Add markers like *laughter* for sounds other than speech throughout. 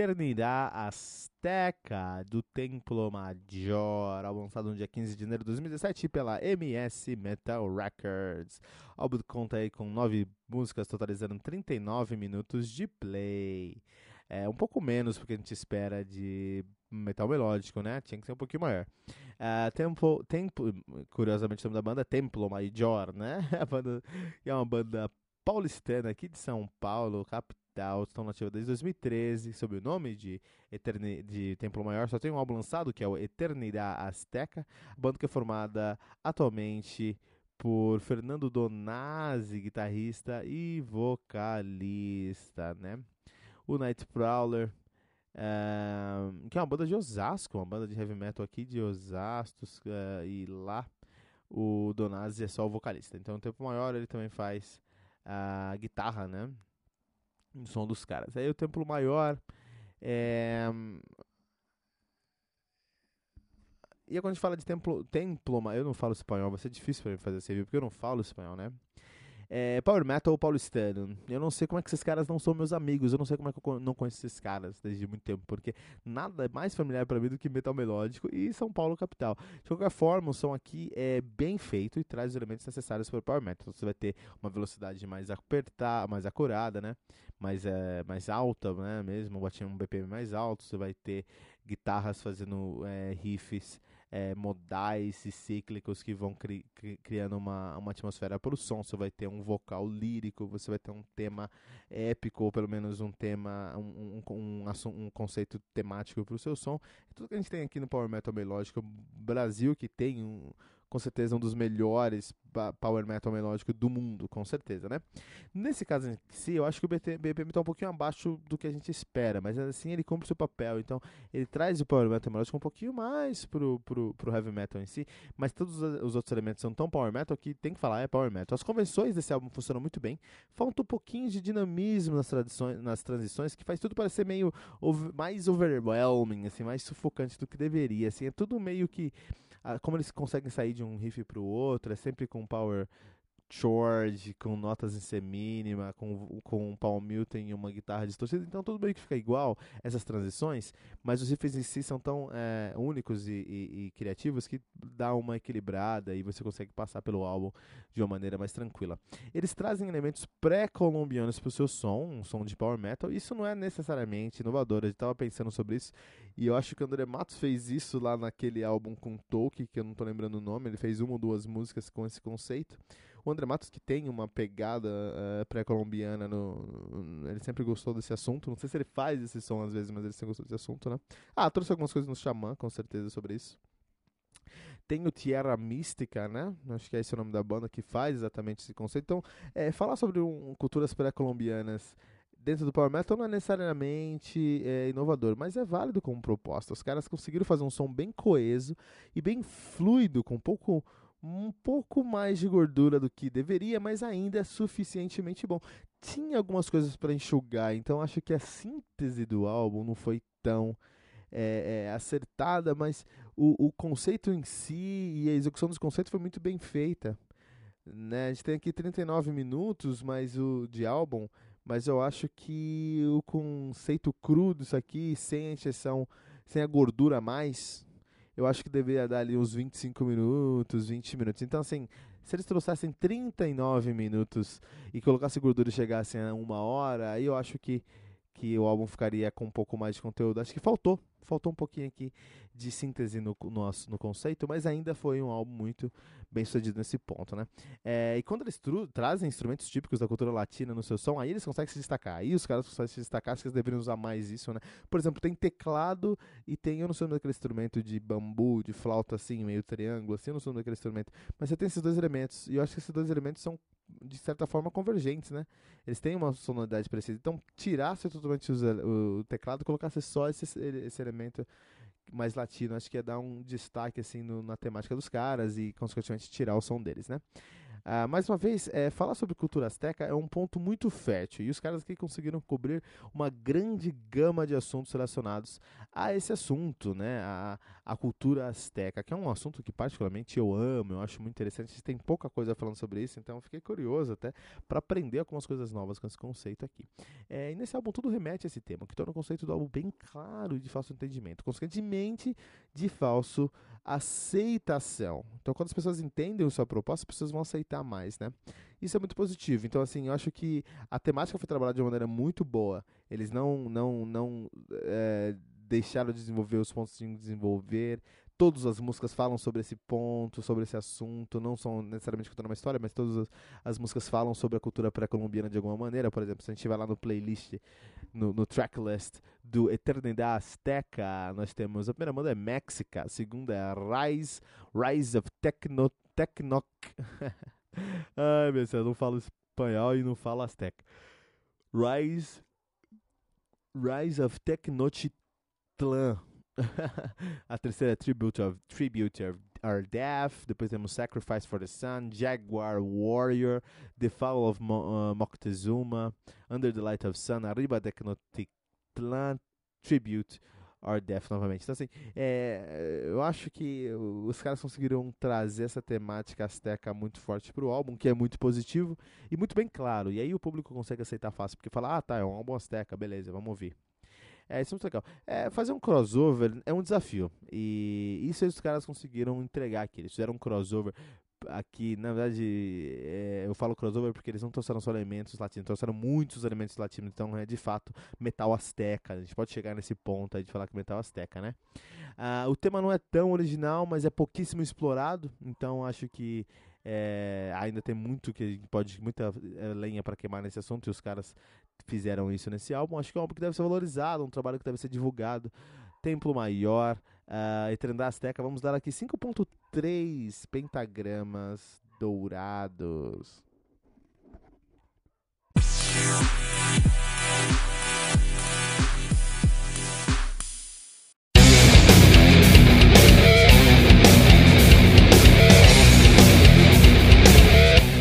Eternidade Azteca do Templo Major, lançado no dia 15 de janeiro de 2017 pela MS Metal Records. O álbum conta aí com nove músicas, totalizando 39 minutos de play. É um pouco menos porque a gente espera de metal melódico, né? Tinha que ser um pouquinho maior. Uh, tempo, tempo, curiosamente o nome da banda é Templo Major, né? *laughs* A banda é uma banda paulistana aqui de São Paulo, capital, estão nativa desde 2013, sob o nome de, Eterni de Templo Maior. Só tem um álbum lançado que é o Eternidade Azteca, a banda que é formada atualmente por Fernando Donazzi, guitarrista e vocalista, né? O Night Prowler, uh, que é uma banda de Osasco, uma banda de heavy metal aqui de Osasco, uh, e lá o Donazzi é só o vocalista. Então, o Tempo Maior ele também faz a guitarra, né? O som dos caras. Aí o Templo Maior é... E quando a gente fala de templo, templo, eu não falo espanhol, vai ser difícil para mim fazer esse review, porque eu não falo espanhol, né? É, Power Metal ou paulistano. Eu não sei como é que esses caras não são meus amigos. Eu não sei como é que eu não conheço esses caras desde muito tempo. Porque nada é mais familiar para mim do que metal melódico e São Paulo capital. De qualquer forma, o som aqui é bem feito e traz os elementos necessários para o Power Metal. Você vai ter uma velocidade mais apertada, mais acurada, né? Mais, é, mais alta, né? Mesmo, um BPM mais alto. Você vai ter guitarras fazendo é, riffs é, modais e cíclicos que vão cri cri criando uma, uma atmosfera para o som. Você vai ter um vocal lírico, você vai ter um tema épico, ou pelo menos um tema, um, um, um, um conceito temático para o seu som. Tudo que a gente tem aqui no Power Metal Melódico Brasil, que tem um com certeza um dos melhores power metal melódico do mundo, com certeza, né? Nesse caso em si, eu acho que o BPM está um pouquinho abaixo do que a gente espera, mas assim ele cumpre seu papel, então ele traz o power metal melódico um pouquinho mais pro, pro, pro heavy metal em si, mas todos os outros elementos são tão power metal que tem que falar é power metal. As convenções desse álbum funcionam muito bem, falta um pouquinho de dinamismo nas, tradições, nas transições, que faz tudo parecer meio over, mais overwhelming, assim, mais sufocante do que deveria, assim, é tudo meio que ah, como eles conseguem sair de um riff para o outro, é sempre com power chord, com notas em C mínima, com, com um Paul Milton e uma guitarra distorcida, então tudo meio que fica igual essas transições, mas os riffs em si são tão é, únicos e, e, e, criativos que dá uma equilibrada e você consegue passar pelo álbum de uma maneira mais tranquila. Eles trazem elementos pré-colombianos para o seu som, um som de power metal, isso não é necessariamente inovador, eu estava pensando sobre isso e eu acho que o André Matos fez isso lá naquele álbum com Tolkien, que eu não estou lembrando o nome, ele fez uma ou duas músicas com esse conceito. O André Matos, que tem uma pegada uh, pré-colombiana, no, ele sempre gostou desse assunto. Não sei se ele faz esse som às vezes, mas ele sempre gostou desse assunto, né? Ah, trouxe algumas coisas no Xamã, com certeza, sobre isso. Tem o Tierra Mística, né? Acho que é esse o nome da banda que faz exatamente esse conceito. Então, é, falar sobre um, culturas pré-colombianas dentro do Power Metal não é necessariamente é, inovador, mas é válido como proposta. Os caras conseguiram fazer um som bem coeso e bem fluido, com pouco um pouco mais de gordura do que deveria, mas ainda é suficientemente bom. Tinha algumas coisas para enxugar, então acho que a síntese do álbum não foi tão é, é, acertada, mas o, o conceito em si e a execução dos conceitos foi muito bem feita. Né? A gente tem aqui 39 minutos mais o de álbum, mas eu acho que o conceito cru disso aqui, sem a sem a gordura a mais, eu acho que deveria dar ali uns 25 minutos, 20 minutos. Então, assim, se eles trouxessem 39 minutos e colocassem gordura e chegassem a uma hora, aí eu acho que, que o álbum ficaria com um pouco mais de conteúdo. Acho que faltou, faltou um pouquinho aqui de síntese no, no, no conceito, mas ainda foi um álbum muito bem sucedido nesse ponto, né? É, e quando eles trazem instrumentos típicos da cultura latina no seu som, aí eles conseguem se destacar. Aí os caras conseguem se destacar, acho que eles deveriam usar mais isso, né? Por exemplo, tem teclado e tem, eu não sei o nome daquele instrumento de bambu, de flauta assim, meio triângulo, assim, eu não sei o nome daquele instrumento. Mas você tem esses dois elementos, e eu acho que esses dois elementos são de certa forma convergentes, né? Eles têm uma sonoridade parecida. Então, tirasse totalmente o, teclado colocasse só esse, esse elemento mais latino, acho que ia dar um destaque assim no, na temática dos caras e consequentemente tirar o som deles, né? Ah, mais uma vez, é, falar sobre cultura azteca é um ponto muito fértil e os caras aqui conseguiram cobrir uma grande gama de assuntos relacionados a esse assunto, né? A, a cultura azteca, que é um assunto que particularmente eu amo, eu acho muito interessante. Tem pouca coisa falando sobre isso, então fiquei curioso até para aprender algumas coisas novas com esse conceito aqui. É, e nesse álbum tudo remete a esse tema, que torna o conceito do álbum bem claro e de fácil entendimento, consequentemente de falso aceitação. Então, quando as pessoas entendem a sua proposta, as pessoas vão aceitar mais, né? Isso é muito positivo. Então, assim, eu acho que a temática foi trabalhada de uma maneira muito boa. Eles não, não, não é, deixaram de desenvolver os pontos de desenvolver. Todas as músicas falam sobre esse ponto, sobre esse assunto. Não são necessariamente contando uma história, mas todas as, as músicas falam sobre a cultura pré-colombiana de alguma maneira. Por exemplo, se a gente vai lá no playlist, no, no tracklist do Eternidade Azteca, nós temos a primeira banda é Mexica, a segunda é Rise, Rise of Techno, Technoc. *laughs* Ai, meu Deus, eu não falo espanhol e não falo azteca. Rise, Rise of Technochitlan. *laughs* a terceira é Tribute of, Tribute of Our Death. Depois temos Sacrifice for the Sun, Jaguar Warrior, The Fall of Mo uh, Moctezuma, Under the Light of Sun, Arriba Technochitlan, Tribute Our Death novamente. Então, assim, é, eu acho que os caras conseguiram trazer essa temática azteca muito forte pro álbum, que é muito positivo e muito bem claro. E aí o público consegue aceitar fácil, porque fala, ah, tá, é um álbum azteca, beleza, vamos ouvir. É, isso é muito legal. É, fazer um crossover é um desafio. E isso os caras conseguiram entregar aqui. Eles fizeram um crossover aqui, na verdade, é, eu falo crossover porque eles não trouxeram só elementos latinos, trouxeram muitos elementos latinos, então é de fato metal azteca. A gente pode chegar nesse ponto aí de falar que metal azteca, né? Ah, o tema não é tão original, mas é pouquíssimo explorado, então acho que é, ainda tem muito que pode muita é, lenha para queimar nesse assunto e os caras fizeram isso nesse álbum. Acho que é um álbum que deve ser valorizado, um trabalho que deve ser divulgado. Templo Maior, uh, Etrendá Azteca. Vamos dar aqui 5.3 pentagramas dourados.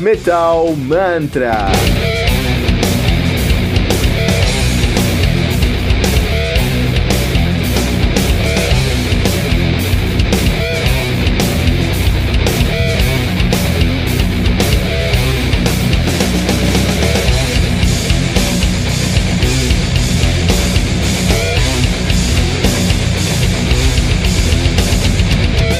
Metal Mantra.